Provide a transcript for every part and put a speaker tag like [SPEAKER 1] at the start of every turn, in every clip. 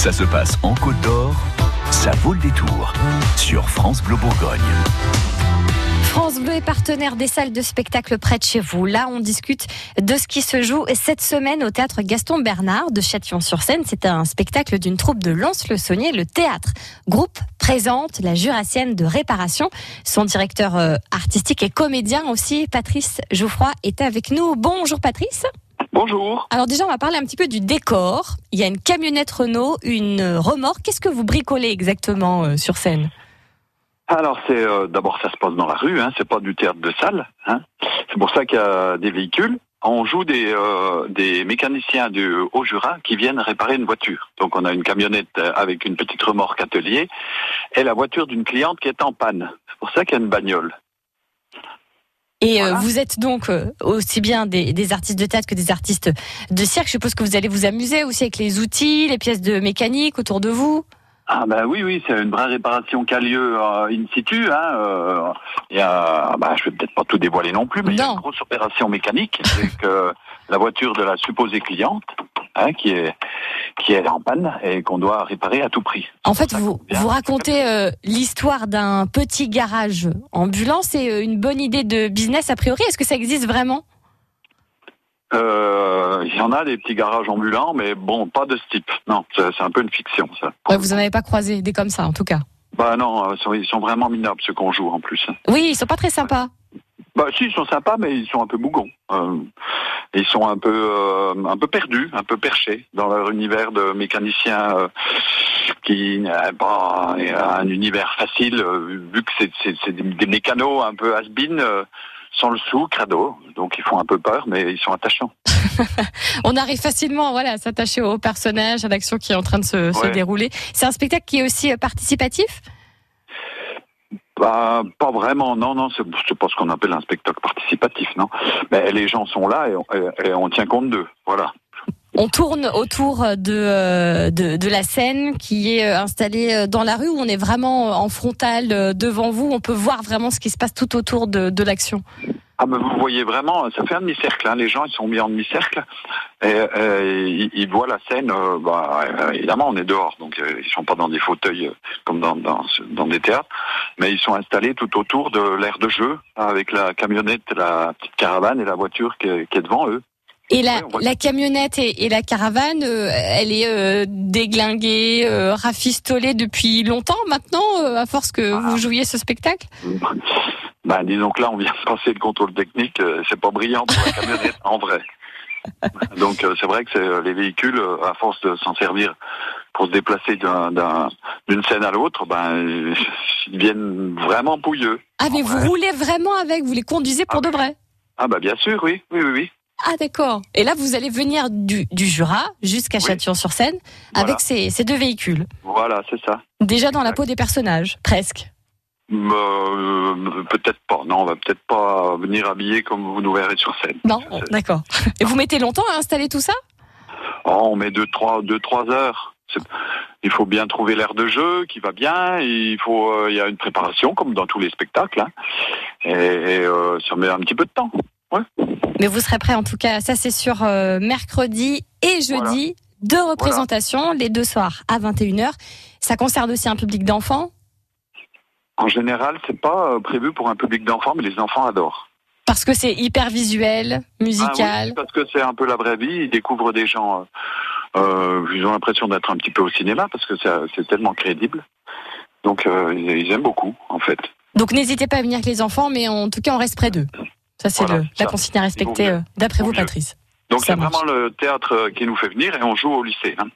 [SPEAKER 1] Ça se passe en Côte d'Or, ça vaut le détour sur France Bleu Bourgogne.
[SPEAKER 2] France Bleu est partenaire des salles de spectacle près de chez vous. Là, on discute de ce qui se joue cette semaine au théâtre Gaston Bernard de Châtillon-sur-Seine. C'est un spectacle d'une troupe de Lons-le-Saunier, le théâtre. Groupe présente la Jurassienne de réparation. Son directeur euh, artistique et comédien aussi, Patrice Jouffroy, est avec nous. Bonjour Patrice.
[SPEAKER 3] Bonjour.
[SPEAKER 2] Alors déjà, on va parler un petit peu du décor. Il y a une camionnette Renault, une remorque. Qu'est-ce que vous bricolez exactement euh, sur scène?
[SPEAKER 3] Alors c'est euh, d'abord ça se passe dans la rue, hein, c'est pas du théâtre de salle. Hein. C'est pour ça qu'il y a des véhicules. On joue des, euh, des mécaniciens du Haut-Jura qui viennent réparer une voiture. Donc on a une camionnette euh, avec une petite remorque atelier et la voiture d'une cliente qui est en panne. C'est pour ça qu'il y a une bagnole.
[SPEAKER 2] Et euh,
[SPEAKER 3] Voilà.
[SPEAKER 2] vous êtes donc euh, aussi bien des, des artistes de théâtre que des artistes de cirque. Je suppose que vous allez vous amuser aussi avec les outils, les pièces de mécanique autour de vous.
[SPEAKER 3] Ah ben oui, oui, c'est une vraie réparation qui a lieu euh, in situ. Hein, euh, y a, bah, je vais peut-être pas tout dévoiler non plus, mais il y a une grosse opération mécanique, c'est que la voiture de la supposée cliente, hein, qui est qui est en panne et qu'on doit réparer à tout prix.
[SPEAKER 2] En fait, vous, vous racontez euh, l'histoire d'un petit garage ambulant. C'est euh, une bonne idée de business a priori. Est-ce que ça existe vraiment?
[SPEAKER 3] Euh, Il y en a des petits garages ambulants, mais bon, pas de ce type. Non, c'est un peu une fiction, ça.
[SPEAKER 2] Ouais, Vous en avez pas croisé des comme ça, en tout cas.
[SPEAKER 3] Bah non, ils sont- ils sont vraiment minables ceux qu'on joue en plus.
[SPEAKER 2] Oui, ils sont pas très sympas.
[SPEAKER 3] Bah si, ils sont sympas, mais ils sont un peu bougons. Euh, ils sont un peu euh, un peu perdus, un peu perchés dans leur univers de mécaniciens euh, qui n'a pas un univers facile, euh, vu que c'est- des, des mécanos un peu has-been, euh, sans le sou, crado. Donc ils font un peu peur, mais ils sont attachants.
[SPEAKER 2] On arrive facilement voilà, à s'attacher au personnage, à l'action qui est en train de se, se dérouler. C'est un spectacle qui est aussi participatif?
[SPEAKER 3] Bah, pas vraiment, non, non, c'est pas ce qu'on appelle un spectacle participatif, non. Mais les gens sont là et on, et- on tient compte d'eux, voilà.
[SPEAKER 2] On tourne autour de, euh, de, de la scène qui est euh, installée euh, dans la rue où on est vraiment en frontal devant vous. On peut voir vraiment ce qui se passe tout autour de, de l'action.
[SPEAKER 3] Ah, mais vous voyez vraiment, ça fait un demi-cercle, hein, les gens ils sont mis en demi-cercle et, et ils, ils voient la scène, euh, bah, évidemment on est dehors, donc ils sont pas dans des fauteuils comme dans, dans, dans des théâtres, mais ils sont installés tout autour de l'aire de jeu, avec la camionnette, la petite caravane et la voiture qui est, qui est devant eux.
[SPEAKER 2] Et la,
[SPEAKER 3] Ouais,
[SPEAKER 2] camionnette et, et la caravane, euh, elle est euh, déglinguée, euh, rafistolée depuis longtemps maintenant, à force que
[SPEAKER 3] Ah.
[SPEAKER 2] vous jouiez ce spectacle?
[SPEAKER 3] Ben, disons que là, on vient de passer le contrôle technique. C'est pas brillant pour la camionnette, en vrai. Donc, c'est vrai que les véhicules, à force de s'en servir pour se déplacer d'un- d'un- d'une scène à l'autre, ben, ils deviennent vraiment pouilleux.
[SPEAKER 2] Ah mais vous roulez vraiment avec, vous les conduisez pour de vrai?
[SPEAKER 3] Ah, bah, bien sûr, oui, oui, oui, oui.
[SPEAKER 2] Ah d'accord. Et là, vous allez venir du, du Jura jusqu'à
[SPEAKER 3] Oui.
[SPEAKER 2] Châtillon-sur-Seine
[SPEAKER 3] Voilà.
[SPEAKER 2] avec ces, ces deux véhicules.
[SPEAKER 3] Voilà, c'est ça.
[SPEAKER 2] Déjà dans la peau des personnages, presque.
[SPEAKER 3] Euh, peut-être pas. Non, on va peut-être pas venir habillé comme vous nous verrez sur scène.
[SPEAKER 2] Non, d'accord. Et vous mettez longtemps à installer tout ça?
[SPEAKER 3] Oh, on met deux, trois, deux, trois heures. Il faut bien trouver l'air de jeu qui va bien. Il faut, euh, il y a une préparation comme dans tous les spectacles. hein. Et, et, euh, ça met un petit peu de temps.
[SPEAKER 2] Mais vous serez prêt en tout cas, ça c'est sur euh, mercredi et jeudi, deux représentations, les deux soirs à 21h. Ça concerne aussi un public d'enfants?
[SPEAKER 3] En général, c'est pas prévu pour un public d'enfants, mais les enfants adorent.
[SPEAKER 2] parce que c'est hyper visuel,
[SPEAKER 3] Ah
[SPEAKER 2] musical.
[SPEAKER 3] oui, parce que c'est un peu la vraie vie. Ils découvrent des gens. Euh, ils ont l'impression d'être un petit peu au cinéma parce que c'est c'est tellement crédible. Donc euh, ils, aiment beaucoup, en fait.
[SPEAKER 2] Donc n'hésitez pas à venir avec les enfants, mais en tout cas on reste près d'eux. Ça c'est
[SPEAKER 3] Voilà,
[SPEAKER 2] la consigne à respecter euh, d'après vous. Patrice.
[SPEAKER 3] Donc c'est vraiment le théâtre qui nous fait venir et on joue au lycée. hein.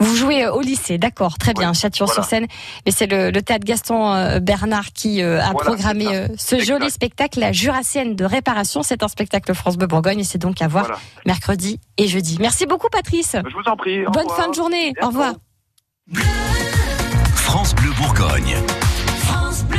[SPEAKER 2] Vous jouez euh, au lycée, d'accord, très bien,
[SPEAKER 3] Ouais,
[SPEAKER 2] Châtillon-sur-Seine. Mais c'est le, le théâtre Gaston euh, Bernard qui euh, a
[SPEAKER 3] Voilà,
[SPEAKER 2] programmé euh, ce joli spectacle, La Jurassienne de réparation. C'est un spectacle France Bleu Bourgogne et c'est donc à voir
[SPEAKER 3] Voilà.
[SPEAKER 2] mercredi et jeudi. Merci beaucoup Patrice.
[SPEAKER 3] Je vous en prie.
[SPEAKER 2] Bonne
[SPEAKER 3] revoir.
[SPEAKER 2] fin de journée. Au revoir.
[SPEAKER 1] France Bleu Bourgogne.
[SPEAKER 4] France Bleu.